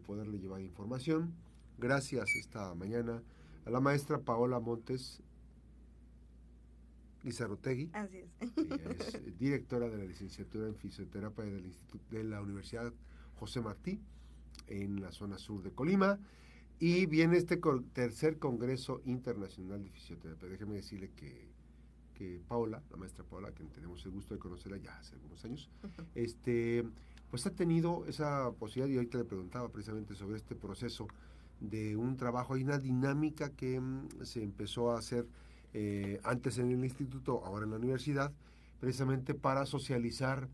poderle llevar información. Gracias esta mañana a la maestra Paola Montes Lizarrotegui. Así es. es directora de la licenciatura en fisioterapia del Instituto de la Universidad José Martí en la zona sur de Colima. Y viene este tercer Congreso Internacional de Fisioterapia. Déjeme decirle que, que Paola, la maestra Paola, que tenemos el gusto de conocerla ya hace algunos años, este, pues ha tenido esa posibilidad, y ahorita le preguntaba precisamente sobre este proceso de un trabajo, hay una dinámica que mm, se empezó a hacer eh, antes en el instituto, ahora en la universidad, precisamente para socializar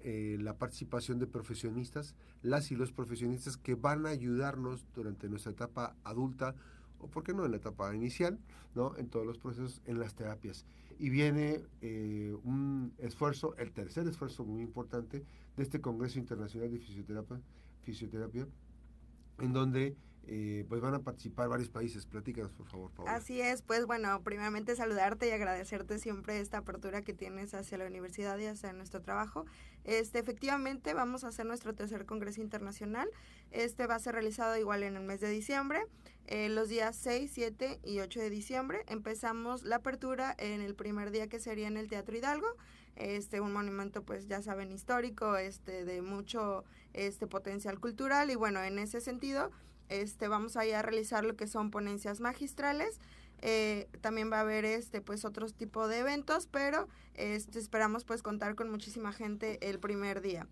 eh, la participación de profesionistas, las y los profesionistas que van a ayudarnos durante nuestra etapa adulta o, ¿por qué no?, en la etapa inicial, ¿no?, en todos los procesos, en las terapias. Y viene eh, un esfuerzo, el tercer esfuerzo muy importante de este Congreso Internacional de Fisioterapia, en donde eh, pues van a participar varios países. Platícanos, por favor, Paola. Así es, pues bueno, primeramente saludarte y agradecerte siempre esta apertura que tienes hacia la universidad y hacia nuestro trabajo. Este, efectivamente, vamos a hacer nuestro tercer Congreso Internacional. Este va a ser realizado igual en el mes de diciembre, eh, los días 6, 7 y 8 de diciembre. Empezamos la apertura en el primer día que sería en el Teatro Hidalgo este un monumento pues ya saben histórico este de mucho este potencial cultural y bueno en ese sentido este, vamos a a realizar lo que son ponencias magistrales. Eh, también va a haber este pues otros tipo de eventos pero este esperamos pues contar con muchísima gente el primer día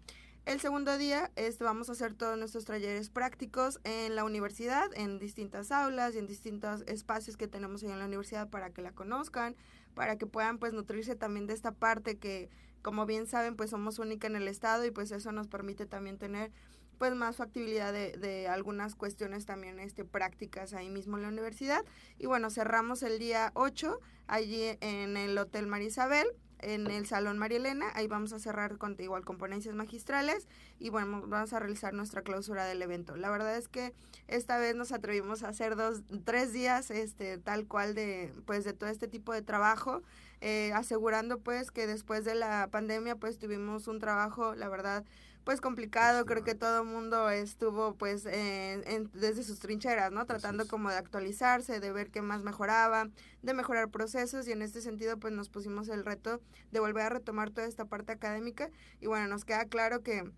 el segundo día este vamos a hacer todos nuestros talleres prácticos en la universidad en distintas aulas y en distintos espacios que tenemos ahí en la universidad para que la conozcan para que puedan pues nutrirse también de esta parte que como bien saben pues somos única en el estado y pues eso nos permite también tener pues más factibilidad de, algunas cuestiones también este, prácticas ahí mismo en la universidad. Y bueno, cerramos el día 8 allí en el Hotel Marisabel en el Salón María Elena, ahí vamos a cerrar con igual componencias magistrales y bueno, vamos a realizar nuestra clausura del evento. La verdad es que esta vez nos atrevimos a hacer dos, tres días, este, tal cual de, pues de todo este tipo de trabajo, eh, asegurando pues que después de la pandemia pues tuvimos un trabajo, la verdad, pues complicado, creo que todo el mundo estuvo pues desde sus trincheras, ¿no? Tratando como de actualizarse, de ver qué más mejoraba, de mejorar procesos y en este sentido pues nos pusimos el reto de volver a retomar toda esta parte académica y bueno, nos queda claro que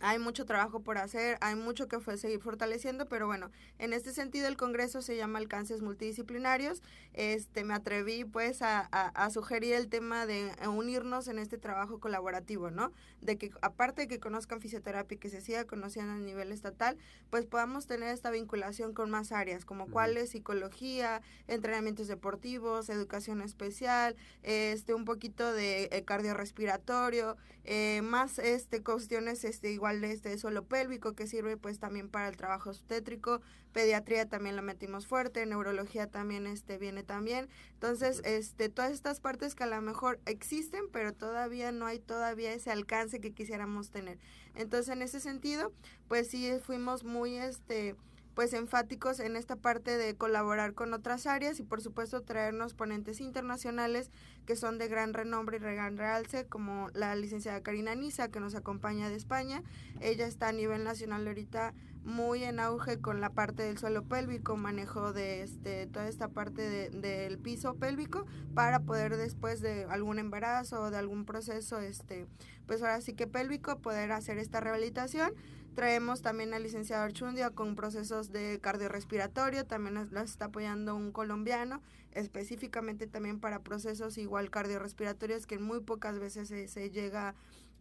hay mucho trabajo por hacer, hay mucho que fue seguir fortaleciendo, pero bueno, en este sentido el Congreso se llama Alcances Multidisciplinarios. Este, me atreví pues a, a, sugerir el tema de unirnos en este trabajo colaborativo, ¿no? De que aparte de que conozcan fisioterapia y que se siga conociendo a nivel estatal, pues podamos tener esta vinculación con más áreas, como cuáles psicología, entrenamientos deportivos, educación especial, este, un poquito de eh, cardiorrespiratorio, eh, más este, cuestiones este, igual de este suelo pélvico que sirve pues también para el trabajo obstétrico, pediatría también lo metimos fuerte, neurología también este viene también. Entonces, este todas estas partes que a lo mejor existen, pero todavía no hay todavía ese alcance que quisiéramos tener. Entonces, en ese sentido, pues sí fuimos muy este pues enfáticos en esta parte de colaborar con otras áreas y por supuesto traernos ponentes internacionales que son de gran renombre y gran realce como la licenciada Karina Nisa que nos acompaña de España. Ella está a nivel nacional ahorita muy en auge con la parte del suelo pélvico, manejo de este, toda esta parte del piso pélvico para poder después de algún embarazo o de algún proceso, este, pues ahora sí que pélvico, poder hacer esta rehabilitación Traemos también al licenciado Archundia con procesos de cardiorrespiratorio, también nos, está apoyando un colombiano, específicamente también para procesos igual cardiorrespiratorios que muy pocas veces se, se llega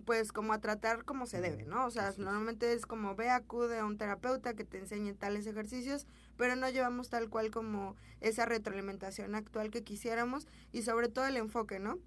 pues como a tratar como se debe, ¿no? O sea, normalmente es como ve, acude a un terapeuta que te enseñe tales ejercicios, pero no llevamos tal cual como esa retroalimentación actual que quisiéramos y sobre todo el enfoque, ¿no?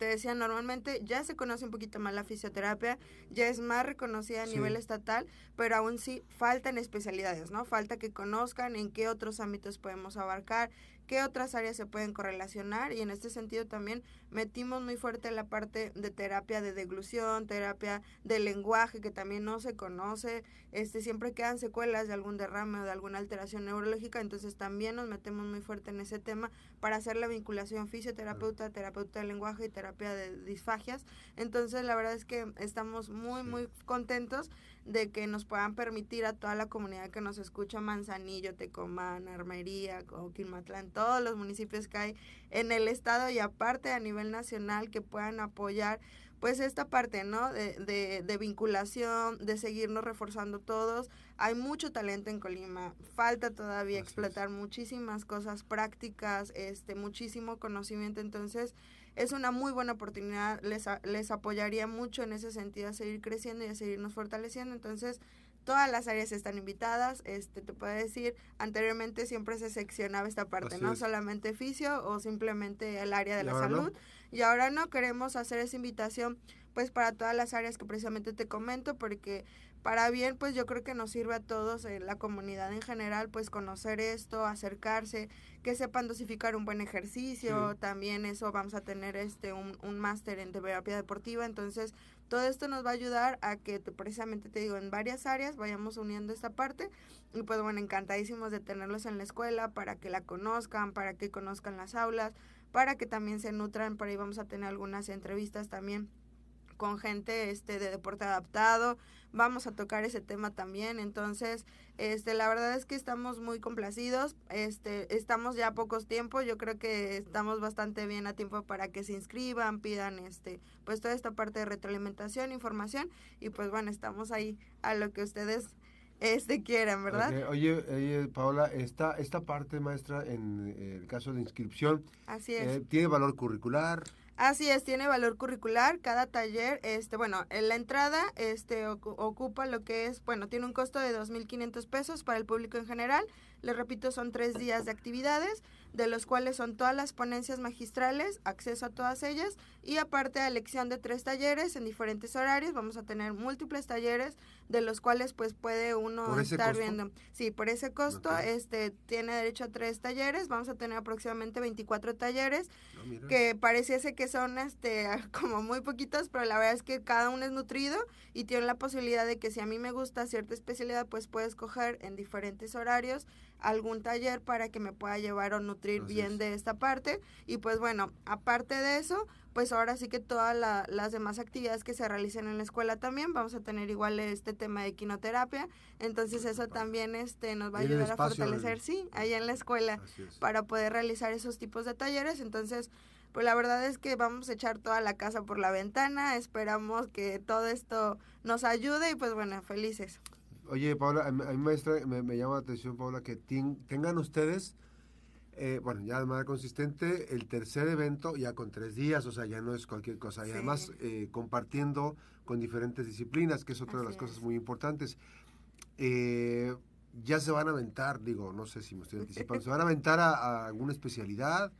Te decía, normalmente ya se conoce un poquito más la fisioterapia, ya es más reconocida a nivel estatal, pero aún sí faltan especialidades, ¿no? Falta que conozcan en qué otros ámbitos podemos abarcar, qué otras áreas se pueden correlacionar y en este sentido también metimos muy fuerte la parte de terapia de deglución, terapia de lenguaje que también no se conoce, este siempre quedan secuelas de algún derrame o de alguna alteración neurológica, entonces también nos metemos muy fuerte en ese tema para hacer la vinculación fisioterapeuta, terapeuta de lenguaje y terapia de disfagias. Entonces, la verdad es que estamos muy muy contentos de que nos puedan permitir a toda la comunidad que nos escucha, Manzanillo, Tecomán, Armería, Coquimatlán, todos los municipios que hay en el estado y aparte a nivel nacional que puedan apoyar pues esta parte, ¿no? De, de, de, vinculación, de seguirnos reforzando todos. Hay mucho talento en Colima, falta todavía explotar muchísimas cosas prácticas, este, muchísimo conocimiento, entonces es una muy buena oportunidad, les, les apoyaría mucho en ese sentido a seguir creciendo y a seguirnos fortaleciendo, entonces todas las áreas están invitadas, este te puedo decir, anteriormente siempre se seccionaba esta parte, no solamente fisio o simplemente el área de la salud, y ahora no queremos hacer esa invitación pues para todas las áreas que precisamente te comento porque para bien, pues yo creo que nos sirve a todos, en la comunidad en general, pues conocer esto, acercarse, que sepan dosificar un buen ejercicio, también eso vamos a tener este un, un máster en terapia deportiva, entonces todo esto nos va a ayudar a que precisamente te digo, en varias áreas vayamos uniendo esta parte y pues bueno, encantadísimos de tenerlos en la escuela para que la conozcan, para que conozcan las aulas, para que también se nutran, por ahí vamos a tener algunas entrevistas también con gente este de deporte adaptado. Vamos a tocar ese tema también. Entonces, este la verdad es que estamos muy complacidos. Este estamos ya a pocos tiempos. Yo creo que estamos bastante bien a tiempo para que se inscriban, pidan este pues toda esta parte de retroalimentación, información y pues bueno, estamos ahí a lo que ustedes este quieran, ¿verdad? Oye, oye, Paola, esta, esta parte, maestra, en el caso de inscripción, Así es. Eh, ¿tiene valor curricular? Así es, tiene valor curricular. Cada taller, este, bueno, en la entrada, este, ocupa lo que es, bueno, tiene un costo de 2.500 pesos para el público en general. Les repito, son tres días de actividades de los cuales son todas las ponencias magistrales, acceso a todas ellas y aparte elección de tres talleres en diferentes horarios. Vamos a tener múltiples talleres de los cuales pues puede uno estar viendo. Sí, por ese costo este tiene derecho a tres talleres. Vamos a tener aproximadamente 24 talleres ah, que pareciese que son este como muy poquitos, pero la verdad es que cada uno es nutrido y tiene la posibilidad de que si a mí me gusta cierta especialidad pues puedo escoger en diferentes horarios algún taller para que me pueda llevar o nutrir bien de esta parte. Y pues bueno, aparte de eso, pues ahora sí que todas las demás actividades que se realicen en la escuela también, vamos a tener igual este tema de quinoterapia, entonces eso también este nos va a ayudar a fortalecer, sí, ahí en la escuela, para poder realizar esos tipos de talleres, entonces pues la verdad es que vamos a echar toda la casa por la ventana, esperamos que todo esto nos ayude y pues bueno, felices. Oye, Paula, a mí maestra, me, llama la atención, Paula, que tengan ustedes, eh, bueno, ya de manera consistente, el tercer evento ya con tres días, o sea, ya no es cualquier cosa. Y además eh, compartiendo con diferentes disciplinas, que es otra de las cosas muy importantes. Eh, ya se van a aventar, digo, no sé si me estoy anticipando, ¿se van a aventar a alguna especialidad?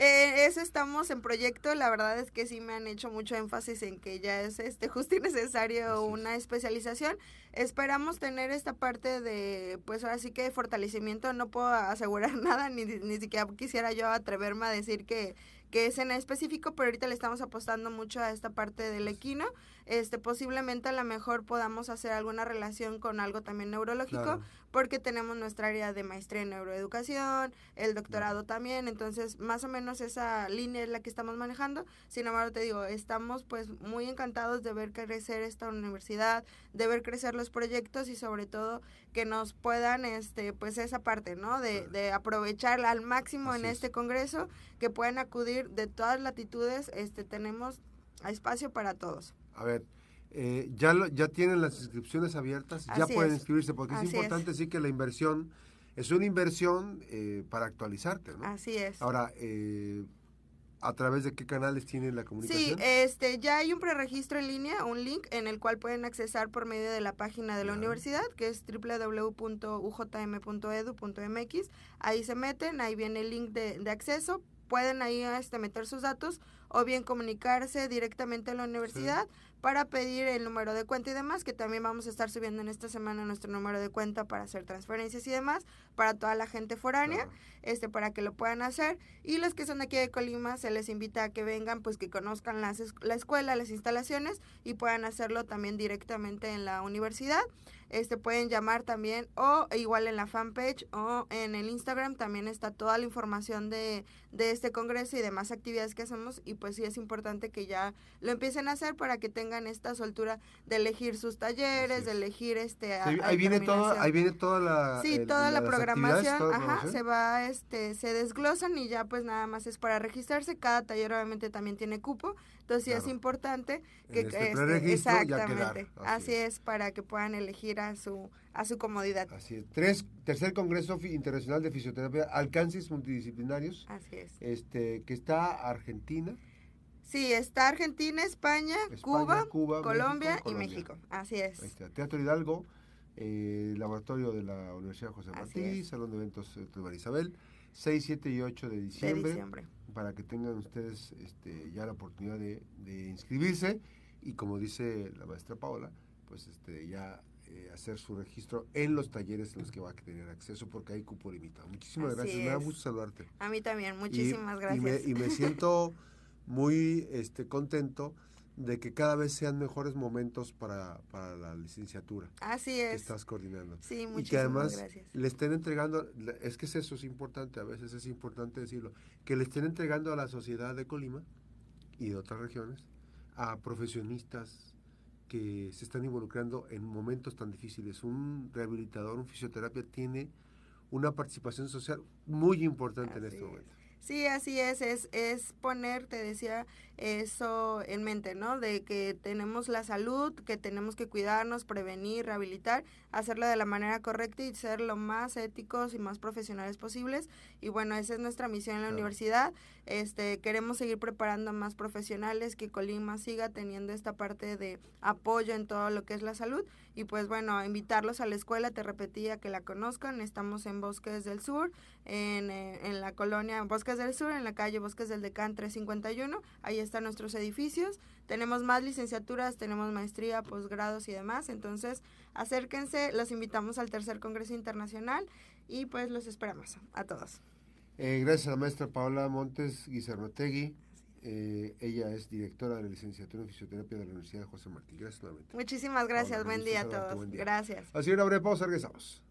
Eh, eso estamos en proyecto. La verdad es que sí me han hecho mucho énfasis en que ya es este justo y necesario una especialización. Esperamos tener esta parte de, pues ahora sí que de fortalecimiento. No puedo asegurar nada, ni, ni siquiera quisiera yo atreverme a decir que que es en específico, pero ahorita le estamos apostando mucho a esta parte del equino. Este, posiblemente a lo mejor podamos hacer alguna relación con algo también neurológico, porque tenemos nuestra área de maestría en neuroeducación, el doctorado también, entonces más o menos esa línea es la que estamos manejando. Sin embargo, te digo, estamos pues muy encantados de ver crecer esta universidad, de ver crecer los proyectos y sobre todo que nos puedan, este, pues esa parte, ¿no? De, de aprovecharla al máximo en este congreso, que puedan acudir de todas latitudes, este, tenemos espacio para todos. A ver, eh, ya, ya tienen las inscripciones abiertas, ya pueden inscribirse, porque es importante sí que la inversión es una inversión eh, para actualizarte, ¿no? Así es. Ahora, eh, ¿a través de qué canales tienen la comunicación? Sí, este, ya hay un preregistro en línea, un link en el cual pueden accesar por medio de la página de la universidad, que es www.ujm.edu.mx. Ahí se meten, ahí viene el link de, de acceso, pueden ahí este, meter sus datos o bien comunicarse directamente a la universidad para pedir el número de cuenta y demás, que también vamos a estar subiendo en esta semana nuestro número de cuenta para hacer transferencias y demás, para toda la gente foránea, este para que lo puedan hacer. Y los que son de aquí de Colima, se les invita a que vengan, pues que conozcan las, la escuela, las instalaciones y puedan hacerlo también directamente en la universidad. Este pueden llamar también o igual en la fanpage o en el Instagram también está toda la información de, de este congreso y demás actividades que hacemos y pues sí es importante que ya lo empiecen a hacer para que tengan esta soltura de elegir sus talleres, de elegir este... ahí, viene toda, ahí viene toda la... Sí, toda, la programación, ajá, se va, este, se desglosan y ya pues nada más es para registrarse, cada taller obviamente también tiene cupo, entonces sí es importante que... Este este, exactamente, así, es. para que puedan elegir a su a su comodidad. Así es. Tres, tercer Congreso Internacional de Fisioterapia, alcances multidisciplinarios. Así es. Este, que está Argentina. Sí, está Argentina, España, Cuba, Colombia y México. Así es. Teatro Hidalgo, eh, Laboratorio de la Universidad José Martí, Salón de Eventos de María Isabel, 6, 7 y 8 de diciembre, Para que tengan ustedes este, ya la oportunidad de, de inscribirse y como dice la maestra Paola, pues este, ya eh, hacer su registro en los talleres en los que va a tener acceso porque hay cupo limitado. Muchísimas gracias, me da gusto saludarte. A mí también, muchísimas gracias. Y me, siento muy este, contento de que cada vez sean mejores momentos para, para la licenciatura. Así es. Que estás coordinando. Sí, muchísimas Y que además le estén entregando, es que eso es importante, a veces es importante decirlo, que le estén entregando a la sociedad de Colima y de otras regiones, a profesionistas, que se están involucrando en momentos tan difíciles. Un rehabilitador, un fisioterapia tiene una participación social muy importante en este momento. Sí, así es, es, es poner, te decía, eso en mente, ¿no? De que tenemos la salud, que tenemos que cuidarnos, prevenir, rehabilitar, hacerlo de la manera correcta y ser lo más éticos y más profesionales posibles. Y bueno, esa es nuestra misión en la universidad. Este, queremos seguir preparando más profesionales, que Colima siga teniendo esta parte de apoyo en todo lo que es la salud. Y pues bueno, invitarlos a la escuela, te repetía que la conozcan. Estamos en Bosques del Sur, en, eh, en la colonia Bosques del Sur, en la calle Bosques del Decán 351. Ahí están nuestros edificios. Tenemos más licenciaturas, tenemos maestría, posgrados y demás. Entonces, acérquense, los invitamos al tercer Congreso Internacional y pues los esperamos a todos. Eh, gracias a la maestra Paola Montes Guizarrotegui. Eh, ella es directora de la licenciatura en fisioterapia de la Universidad José Martí. Gracias nuevamente. Muchísimas gracias. buen día a todos. Gracias. Así una breve pausa, regresamos.